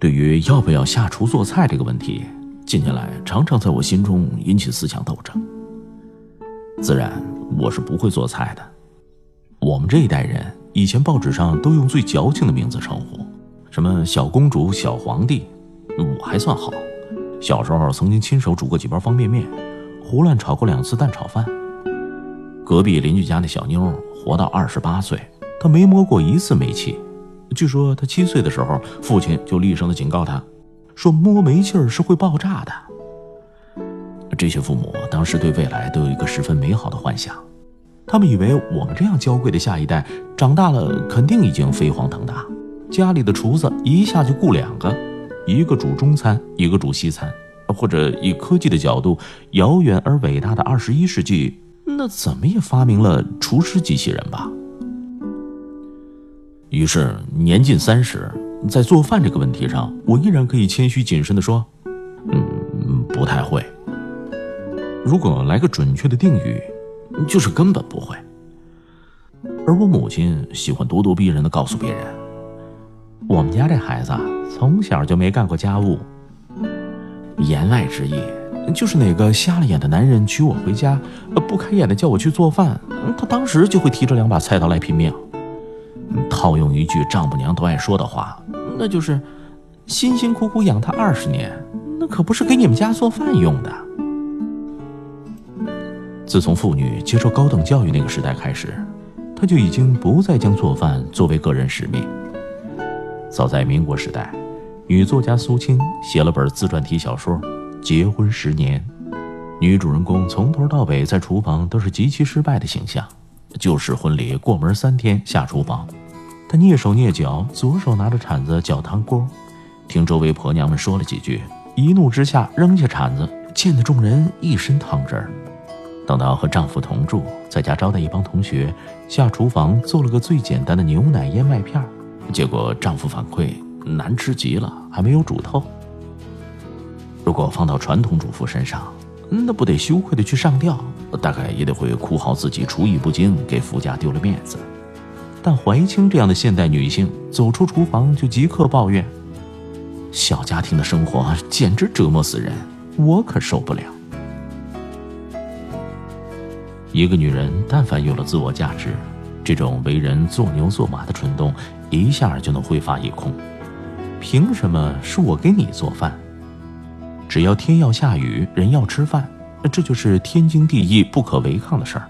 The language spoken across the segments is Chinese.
对于要不要下厨做菜这个问题，近年来常常在我心中引起思想斗争。自然，我是不会做菜的。我们这一代人以前报纸上都用最矫情的名字称呼，什么小公主、小皇帝，我还算好。小时候曾经亲手煮过几包方便面，胡乱炒过两次蛋炒饭。隔壁邻居家那小妞活到二十八岁，她没摸过一次煤气。据说他七岁的时候，父亲就厉声的警告他，说摸煤气儿是会爆炸的。这些父母当时对未来都有一个十分美好的幻想，他们以为我们这样娇贵的下一代长大了肯定已经飞黄腾达，家里的厨子一下就雇两个，一个煮中餐，一个煮西餐，或者以科技的角度，遥远而伟大的二十一世纪，那怎么也发明了厨师机器人吧。于是年近三十，在做饭这个问题上，我依然可以谦虚谨慎地说：“嗯，不太会。如果来个准确的定语，就是根本不会。”而我母亲喜欢咄咄逼人地告诉别人：“我们家这孩子从小就没干过家务。”言外之意，就是哪个瞎了眼的男人娶我回家，不开眼的叫我去做饭，他当时就会提着两把菜刀来拼命。套用一句丈母娘都爱说的话，那就是“辛辛苦苦养他二十年，那可不是给你们家做饭用的。”自从妇女接受高等教育那个时代开始，她就已经不再将做饭作为个人使命。早在民国时代，女作家苏青写了本自传体小说《结婚十年》，女主人公从头到尾在厨房都是极其失败的形象。就是婚礼过门三天下厨房，他蹑手蹑脚，左手拿着铲子搅汤锅，听周围婆娘们说了几句，一怒之下扔下铲子，溅得众人一身汤汁儿。等到和丈夫同住，在家招待一帮同学，下厨房做了个最简单的牛奶燕麦片，结果丈夫反馈难吃极了，还没有煮透。如果放到传统主妇身上，那不得羞愧的去上吊，大概也得会哭嚎自己厨艺不精，给夫家丢了面子。但怀清这样的现代女性走出厨房就即刻抱怨：“小家庭的生活简直折磨死人，我可受不了。”一个女人但凡有了自我价值，这种为人做牛做马的蠢动一下就能挥发一空。凭什么是我给你做饭？只要天要下雨，人要吃饭，这就是天经地义、不可违抗的事儿。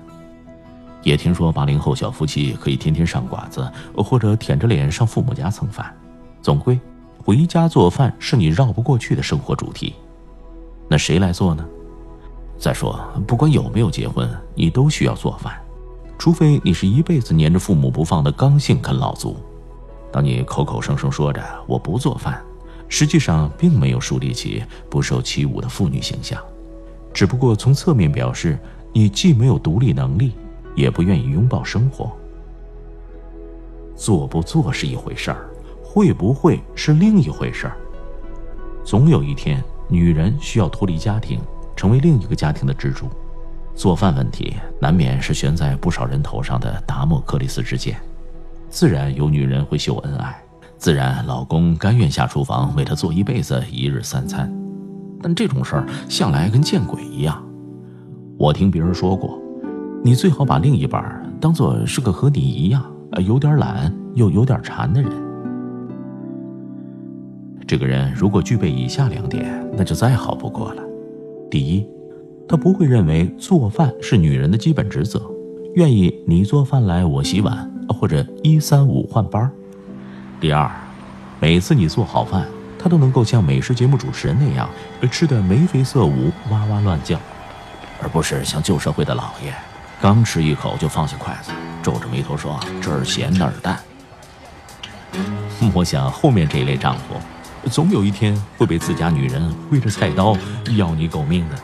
也听说八零后小夫妻可以天天上馆子，或者舔着脸上父母家蹭饭，总归回家做饭是你绕不过去的生活主题。那谁来做呢？再说，不管有没有结婚，你都需要做饭，除非你是一辈子黏着父母不放的刚性啃老族。当你口口声声说着我不做饭。实际上并没有树立起不受欺侮的妇女形象，只不过从侧面表示你既没有独立能力，也不愿意拥抱生活。做不做是一回事儿，会不会是另一回事儿。总有一天，女人需要脱离家庭，成为另一个家庭的支柱。做饭问题难免是悬在不少人头上的达摩克里斯之剑，自然有女人会秀恩爱。自然，老公甘愿下厨房为她做一辈子一日三餐，但这种事儿向来跟见鬼一样。我听别人说过，你最好把另一半当做是个和你一样，有点懒又有点馋的人。这个人如果具备以下两点，那就再好不过了。第一，他不会认为做饭是女人的基本职责，愿意你做饭来我洗碗，或者一三五换班。第二，每次你做好饭，他都能够像美食节目主持人那样，吃得眉飞色舞、哇哇乱叫，而不是像旧社会的老爷，刚吃一口就放下筷子，皱着眉头说这儿咸那儿淡。我想后面这一类丈夫，总有一天会被自家女人挥着菜刀要你狗命的。